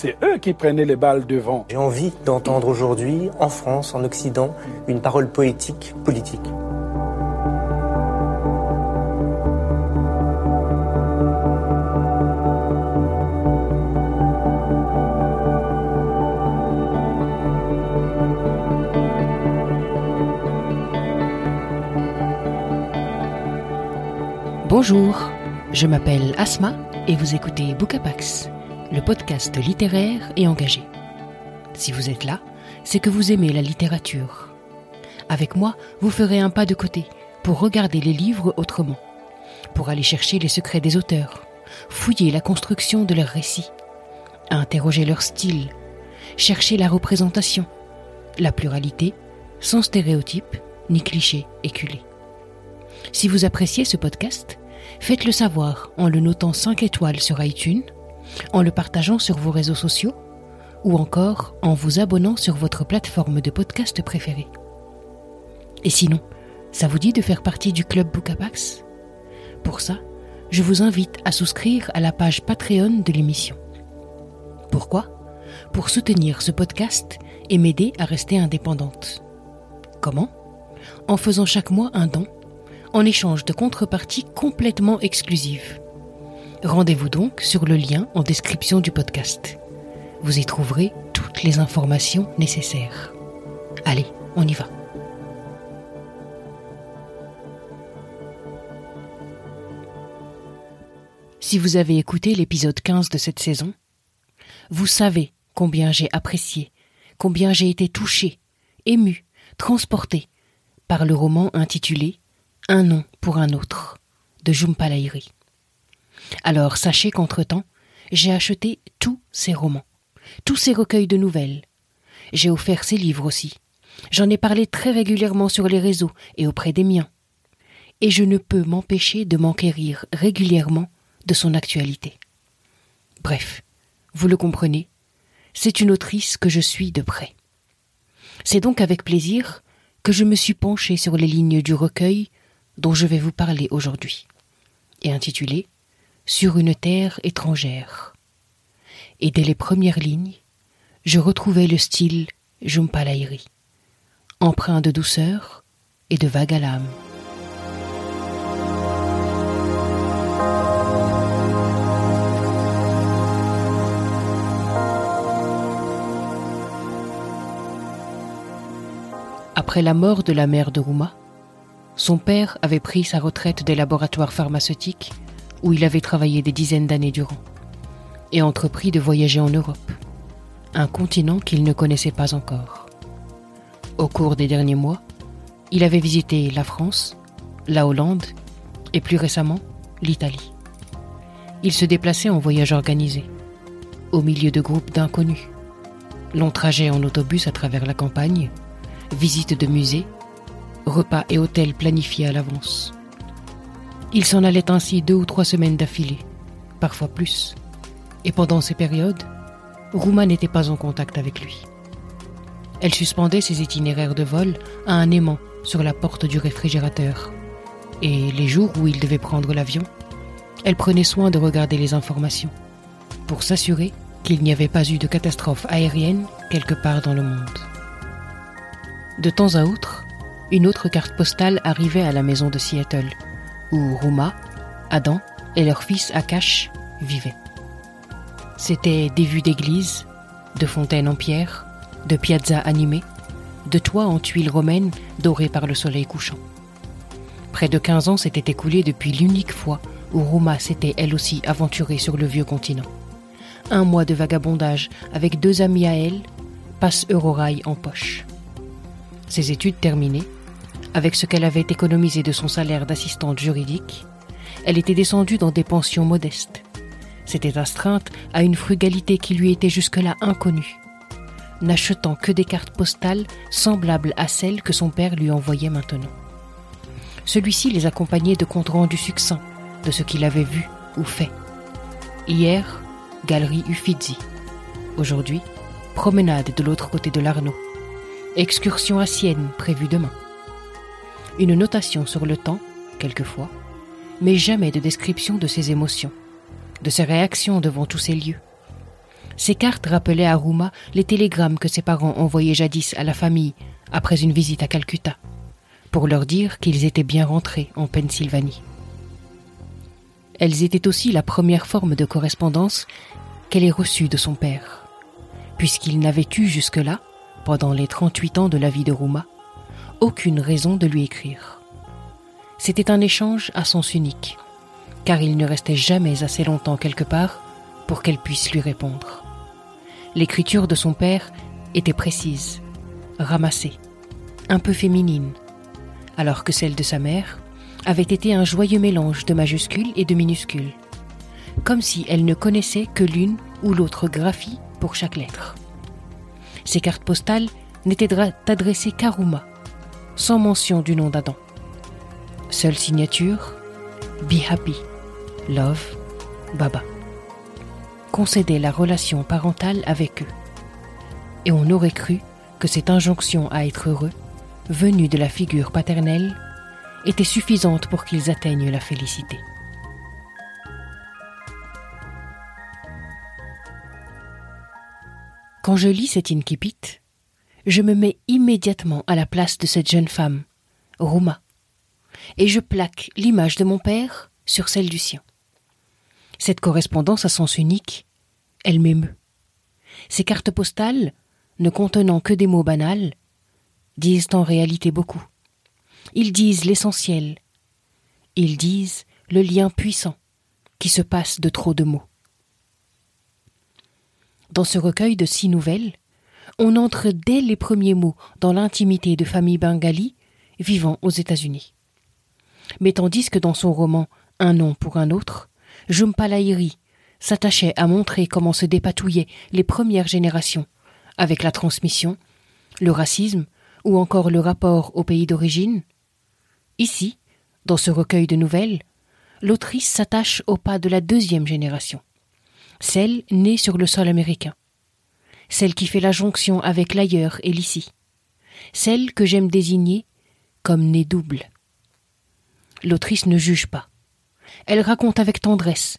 c'est eux qui prenaient les balles devant. J'ai envie d'entendre aujourd'hui, en France, en Occident, une parole poétique, politique. Bonjour, je m'appelle Asma et vous écoutez Bookapax, le podcast littéraire et engagé. Si vous êtes là, c'est que vous aimez la littérature. Avec moi, vous ferez un pas de côté pour regarder les livres autrement, pour aller chercher les secrets des auteurs, fouiller la construction de leurs récits, interroger leur style, chercher la représentation, la pluralité, sans stéréotypes ni clichés éculés. Si vous appréciez ce podcast, faites-le savoir en le notant 5 étoiles sur iTunes, en le partageant sur vos réseaux sociaux ou encore en vous abonnant sur votre plateforme de podcast préférée. Et sinon, ça vous dit de faire partie du club Bookapax Pour ça, je vous invite à souscrire à la page Patreon de l'émission. Pourquoi? Pour soutenir ce podcast et m'aider à rester indépendante. Comment? En faisant chaque mois un don en échange de contreparties complètement exclusives. Rendez-vous donc sur le lien en description du podcast. Vous y trouverez toutes les informations nécessaires. Allez, on y va. Si vous avez écouté l'épisode 15 de cette saison, vous savez combien j'ai apprécié, combien j'ai été touché, ému, transporté par le roman intitulé un nom pour un autre, de Jumpalairi. Alors sachez qu'entre-temps, j'ai acheté tous ces romans, tous ces recueils de nouvelles. J'ai offert ces livres aussi. J'en ai parlé très régulièrement sur les réseaux et auprès des miens. Et je ne peux m'empêcher de m'enquérir régulièrement de son actualité. Bref, vous le comprenez, c'est une autrice que je suis de près. C'est donc avec plaisir que je me suis penché sur les lignes du recueil dont je vais vous parler aujourd'hui, et intitulé Sur une terre étrangère. Et dès les premières lignes, je retrouvais le style Jumpalairi, empreint de douceur et de vague à l'âme. Après la mort de la mère de Rouma, son père avait pris sa retraite des laboratoires pharmaceutiques où il avait travaillé des dizaines d'années durant et entrepris de voyager en Europe, un continent qu'il ne connaissait pas encore. Au cours des derniers mois, il avait visité la France, la Hollande et plus récemment l'Italie. Il se déplaçait en voyage organisé, au milieu de groupes d'inconnus. Long trajet en autobus à travers la campagne, visite de musées, repas et hôtels planifiés à l'avance. Il s'en allait ainsi deux ou trois semaines d'affilée, parfois plus. Et pendant ces périodes, Rouma n'était pas en contact avec lui. Elle suspendait ses itinéraires de vol à un aimant sur la porte du réfrigérateur. Et les jours où il devait prendre l'avion, elle prenait soin de regarder les informations pour s'assurer qu'il n'y avait pas eu de catastrophe aérienne quelque part dans le monde. De temps à autre, une autre carte postale arrivait à la maison de Seattle, où Rouma, Adam et leur fils Akash vivaient. C'étaient des vues d'églises, de fontaines en pierre, de piazzas animées, de toits en tuiles romaines dorés par le soleil couchant. Près de 15 ans s'étaient écoulés depuis l'unique fois où Rouma s'était elle aussi aventurée sur le vieux continent. Un mois de vagabondage avec deux amis à elle, passe Eurorail en poche. Ses études terminées, avec ce qu'elle avait économisé de son salaire d'assistante juridique, elle était descendue dans des pensions modestes. S'était astreinte à une frugalité qui lui était jusque-là inconnue. n'achetant que des cartes postales semblables à celles que son père lui envoyait maintenant. Celui-ci les accompagnait de comptes rendus succincts de ce qu'il avait vu ou fait. Hier, galerie Uffizi. Aujourd'hui, promenade de l'autre côté de l'Arnaud. Excursion à Sienne prévue demain. Une notation sur le temps, quelquefois, mais jamais de description de ses émotions, de ses réactions devant tous ces lieux. Ces cartes rappelaient à Rouma les télégrammes que ses parents envoyaient jadis à la famille après une visite à Calcutta, pour leur dire qu'ils étaient bien rentrés en Pennsylvanie. Elles étaient aussi la première forme de correspondance qu'elle ait reçue de son père, puisqu'il n'avait eu jusque-là, pendant les 38 ans de la vie de Rouma, aucune raison de lui écrire. C'était un échange à sens unique, car il ne restait jamais assez longtemps quelque part pour qu'elle puisse lui répondre. L'écriture de son père était précise, ramassée, un peu féminine, alors que celle de sa mère avait été un joyeux mélange de majuscules et de minuscules, comme si elle ne connaissait que l'une ou l'autre graphie pour chaque lettre. Ces cartes postales n'étaient adressées qu'à Rouma, sans mention du nom d'Adam. Seule signature Be Happy, Love, Baba. Concédait la relation parentale avec eux. Et on aurait cru que cette injonction à être heureux, venue de la figure paternelle, était suffisante pour qu'ils atteignent la félicité. Quand je lis cet incipit, je me mets immédiatement à la place de cette jeune femme, Rouma, et je plaque l'image de mon père sur celle du sien. Cette correspondance à sens unique, elle m'émeut. Ces cartes postales, ne contenant que des mots banals, disent en réalité beaucoup. Ils disent l'essentiel. Ils disent le lien puissant qui se passe de trop de mots. Dans ce recueil de six nouvelles, on entre dès les premiers mots dans l'intimité de familles bengalis vivant aux États-Unis. Mais tandis que dans son roman Un nom pour un autre, Jumpa s'attachait à montrer comment se dépatouillaient les premières générations avec la transmission, le racisme ou encore le rapport au pays d'origine, Ici, dans ce recueil de nouvelles, l'autrice s'attache au pas de la deuxième génération, celle née sur le sol américain, celle qui fait la jonction avec l'ailleurs et l'ici, celle que j'aime désigner comme née double. L'autrice ne juge pas. Elle raconte avec tendresse,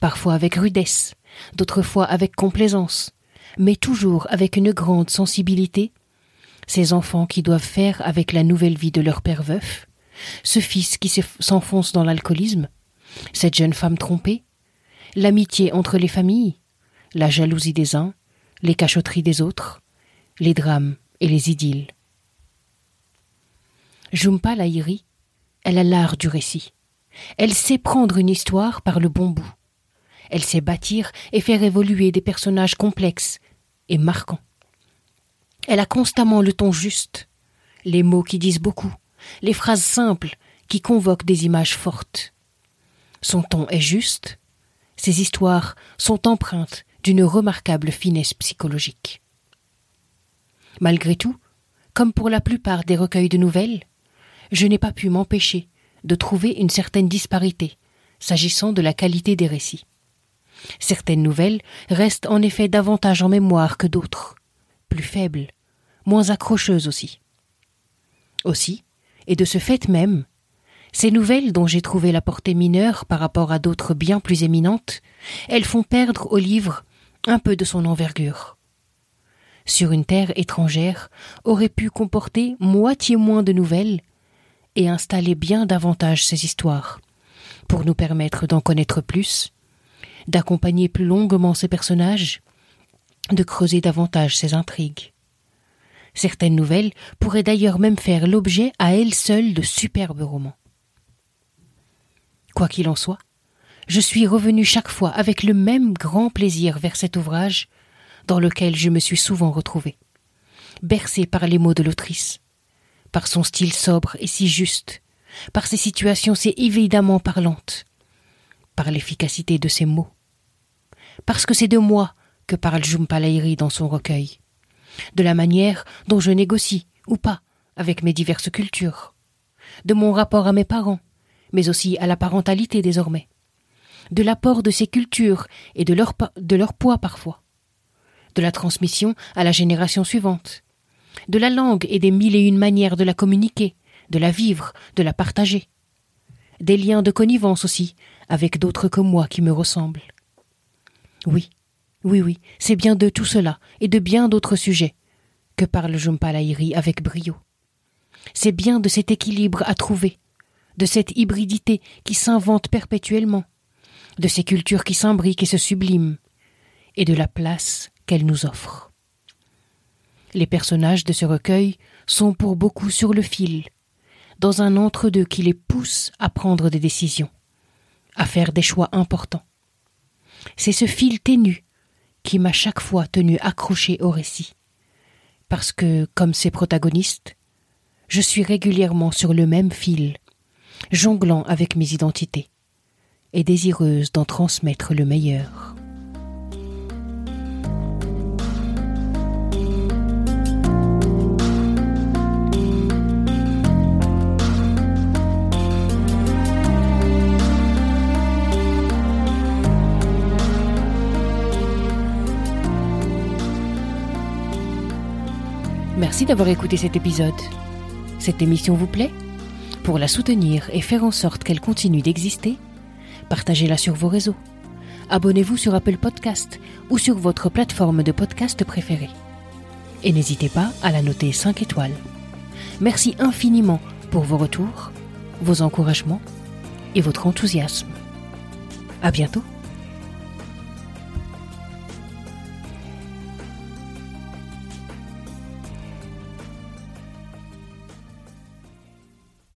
parfois avec rudesse, d'autres fois avec complaisance, mais toujours avec une grande sensibilité, ces enfants qui doivent faire avec la nouvelle vie de leur père veuf, ce fils qui s'enfonce dans l'alcoolisme, cette jeune femme trompée, l'amitié entre les familles, la jalousie des uns, les cachotteries des autres, les drames et les idylles. Jumpa Lahiri, elle a l'art du récit. Elle sait prendre une histoire par le bon bout. Elle sait bâtir et faire évoluer des personnages complexes et marquants. Elle a constamment le ton juste, les mots qui disent beaucoup, les phrases simples qui convoquent des images fortes. Son ton est juste, ses histoires sont empreintes d'une remarquable finesse psychologique. Malgré tout, comme pour la plupart des recueils de nouvelles, je n'ai pas pu m'empêcher de trouver une certaine disparité s'agissant de la qualité des récits. Certaines nouvelles restent en effet davantage en mémoire que d'autres, plus faibles, moins accrocheuses aussi. Aussi, et de ce fait même, ces nouvelles dont j'ai trouvé la portée mineure par rapport à d'autres bien plus éminentes, elles font perdre au livre un peu de son envergure. Sur une terre étrangère aurait pu comporter moitié moins de nouvelles et installer bien davantage ces histoires, pour nous permettre d'en connaître plus, d'accompagner plus longuement ces personnages, de creuser davantage ces intrigues. Certaines nouvelles pourraient d'ailleurs même faire l'objet à elles seules de superbes romans. Quoi qu'il en soit, je suis revenu chaque fois avec le même grand plaisir vers cet ouvrage dans lequel je me suis souvent retrouvé, bercé par les mots de l'autrice, par son style sobre et si juste, par ses situations si évidemment parlantes, par l'efficacité de ses mots. Parce que c'est de moi que parle Jumpalairi dans son recueil, de la manière dont je négocie ou pas avec mes diverses cultures, de mon rapport à mes parents, mais aussi à la parentalité désormais, de l'apport de ces cultures et de leur, poids parfois, de la transmission à la génération suivante, de la langue et des mille et une manières de la communiquer, de la vivre, de la partager, des liens de connivence aussi avec d'autres que moi qui me ressemblent. Oui, oui, oui, c'est bien de tout cela et de bien d'autres sujets que parle Jumpalairi avec brio. C'est bien de cet équilibre à trouver, de cette hybridité qui s'invente perpétuellement, de ces cultures qui s'imbriquent et se subliment, et de la place qu'elles nous offrent. Les personnages de ce recueil sont pour beaucoup sur le fil, dans un entre-deux qui les pousse à prendre des décisions, à faire des choix importants. C'est ce fil ténu qui m'a chaque fois tenu accroché au récit, parce que, comme ses protagonistes, je suis régulièrement sur le même fil, jonglant avec mes identités, et désireuse d'en transmettre le meilleur. Merci d'avoir écouté cet épisode. Cette émission vous plaît? Pour la soutenir et faire en sorte qu'elle continue d'exister, partagez-la sur vos réseaux. Abonnez-vous sur Apple Podcast ou sur votre plateforme de podcast préférée. Et n'hésitez pas à la noter 5 étoiles. Merci infiniment pour vos retours, vos encouragements et votre enthousiasme. À bientôt.